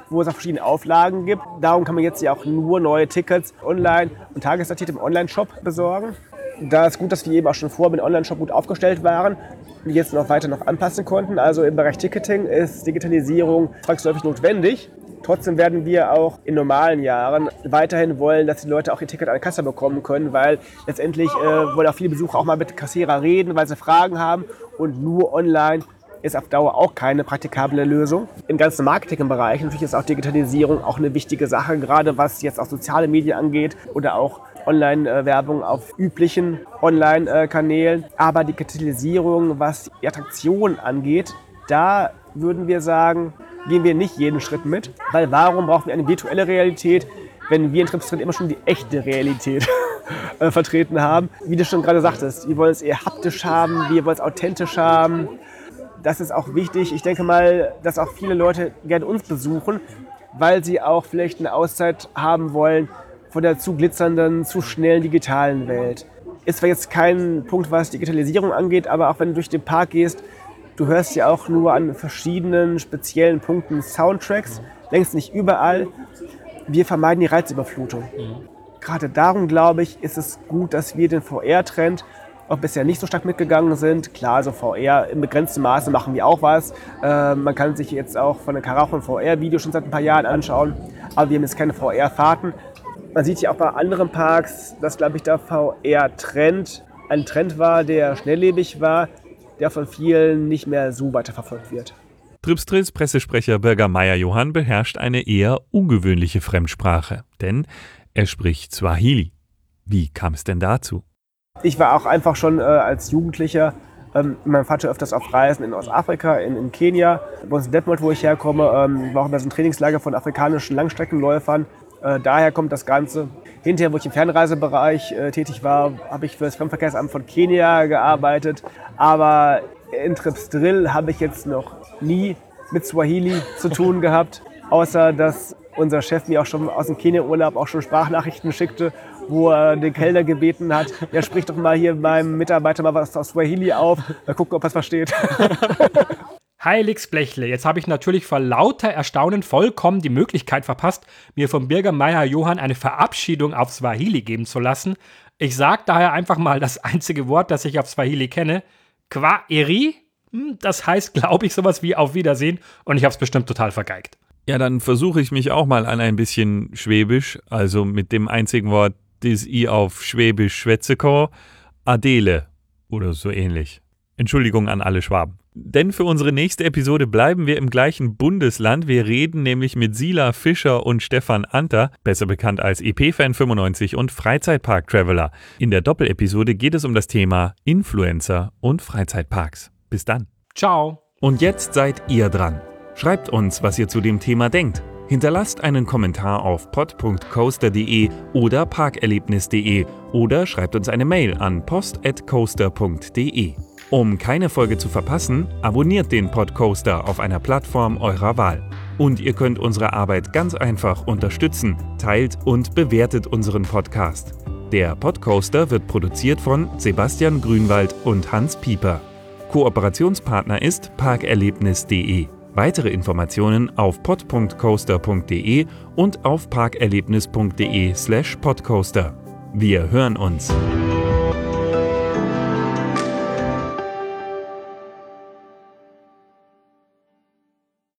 wo es auch verschiedene Auflagen gibt. Darum kann man jetzt ja auch nur neue Tickets online und tagesdatiert im Online-Shop besorgen. Da ist gut, dass wir eben auch schon vor mit Online-Shop gut aufgestellt waren und jetzt noch weiter noch anpassen konnten. Also im Bereich Ticketing ist Digitalisierung zwangsläufig notwendig. Trotzdem werden wir auch in normalen Jahren weiterhin wollen, dass die Leute auch ihr Ticket an der Kasse bekommen können, weil letztendlich äh, wollen auch viele Besucher auch mal mit Kassierer reden, weil sie Fragen haben und nur online ist auf Dauer auch keine praktikable Lösung. Im ganzen Marketingbereich natürlich ist auch Digitalisierung auch eine wichtige Sache, gerade was jetzt auch soziale Medien angeht oder auch Online-Werbung auf üblichen Online-Kanälen. Aber Digitalisierung, was die Attraktion angeht, da würden wir sagen, gehen wir nicht jeden Schritt mit. Weil warum brauchen wir eine virtuelle Realität, wenn wir in Tripstrend immer schon die echte Realität äh, vertreten haben? Wie du schon gerade sagtest, wir wollen es eher haptisch haben, wir wollen es authentisch haben. Das ist auch wichtig. Ich denke mal, dass auch viele Leute gerne uns besuchen, weil sie auch vielleicht eine Auszeit haben wollen, von der zu glitzernden, zu schnellen digitalen Welt. Ist zwar jetzt kein Punkt, was Digitalisierung angeht, aber auch wenn du durch den Park gehst, Du hörst ja auch nur an verschiedenen speziellen Punkten Soundtracks, längst nicht überall. Wir vermeiden die Reizüberflutung. Gerade darum, glaube ich, ist es gut, dass wir den VR-Trend auch bisher nicht so stark mitgegangen sind. Klar, also VR im begrenzten Maße machen wir auch was. Äh, man kann sich jetzt auch von der Karacho ein VR-Video schon seit ein paar Jahren anschauen, aber wir haben jetzt keine VR-Fahrten. Man sieht ja auch bei anderen Parks, dass, glaube ich, der VR-Trend ein Trend war, der schnelllebig war, der von vielen nicht mehr so weiterverfolgt wird. Tripstrills Pressesprecher Bürger Meier Johann beherrscht eine eher ungewöhnliche Fremdsprache, denn er spricht Swahili. Wie kam es denn dazu? Ich war auch einfach schon äh, als Jugendlicher ähm, mit meinem Vater öfters auf Reisen in Ostafrika, in, in Kenia. Bei uns in Detmold, wo ich herkomme, ähm, war auch immer so ein Trainingslager von afrikanischen Langstreckenläufern. Äh, daher kommt das Ganze. Hinterher, wo ich im Fernreisebereich äh, tätig war, habe ich für das Fremdenverkehrsamt von Kenia gearbeitet. Aber in Trips Drill habe ich jetzt noch nie mit Swahili zu tun gehabt, außer dass unser Chef mir auch schon aus dem Kenia-Urlaub auch schon Sprachnachrichten schickte, wo er den Kellner gebeten hat, ja, sprich doch mal hier meinem Mitarbeiter mal was aus Swahili auf, mal gucken, ob er es versteht. Heiligs Blechle, jetzt habe ich natürlich vor lauter Erstaunen vollkommen die Möglichkeit verpasst, mir vom Bürgermeier Johann eine Verabschiedung auf Swahili geben zu lassen. Ich sage daher einfach mal das einzige Wort, das ich auf Swahili kenne. Qua eri? Hm, das heißt, glaube ich, sowas wie auf Wiedersehen und ich habe es bestimmt total vergeigt. Ja, dann versuche ich mich auch mal an ein bisschen Schwäbisch, also mit dem einzigen Wort, das ich auf Schwäbisch schwätze Adele oder so ähnlich. Entschuldigung an alle Schwaben. Denn für unsere nächste Episode bleiben wir im gleichen Bundesland. Wir reden nämlich mit Sila Fischer und Stefan Anter, besser bekannt als EP-Fan95 und Freizeitpark-Traveler. In der Doppelepisode geht es um das Thema Influencer und Freizeitparks. Bis dann. Ciao. Und jetzt seid ihr dran. Schreibt uns, was ihr zu dem Thema denkt. Hinterlasst einen Kommentar auf pod.coaster.de oder parkerlebnis.de oder schreibt uns eine Mail an post.coaster.de. Um keine Folge zu verpassen, abonniert den Podcoaster auf einer Plattform eurer Wahl. Und ihr könnt unsere Arbeit ganz einfach unterstützen, teilt und bewertet unseren Podcast. Der Podcoaster wird produziert von Sebastian Grünwald und Hans Pieper. Kooperationspartner ist parkerlebnis.de. Weitere Informationen auf pod.coaster.de und auf parkerlebnis.de slash podcoaster. Wir hören uns.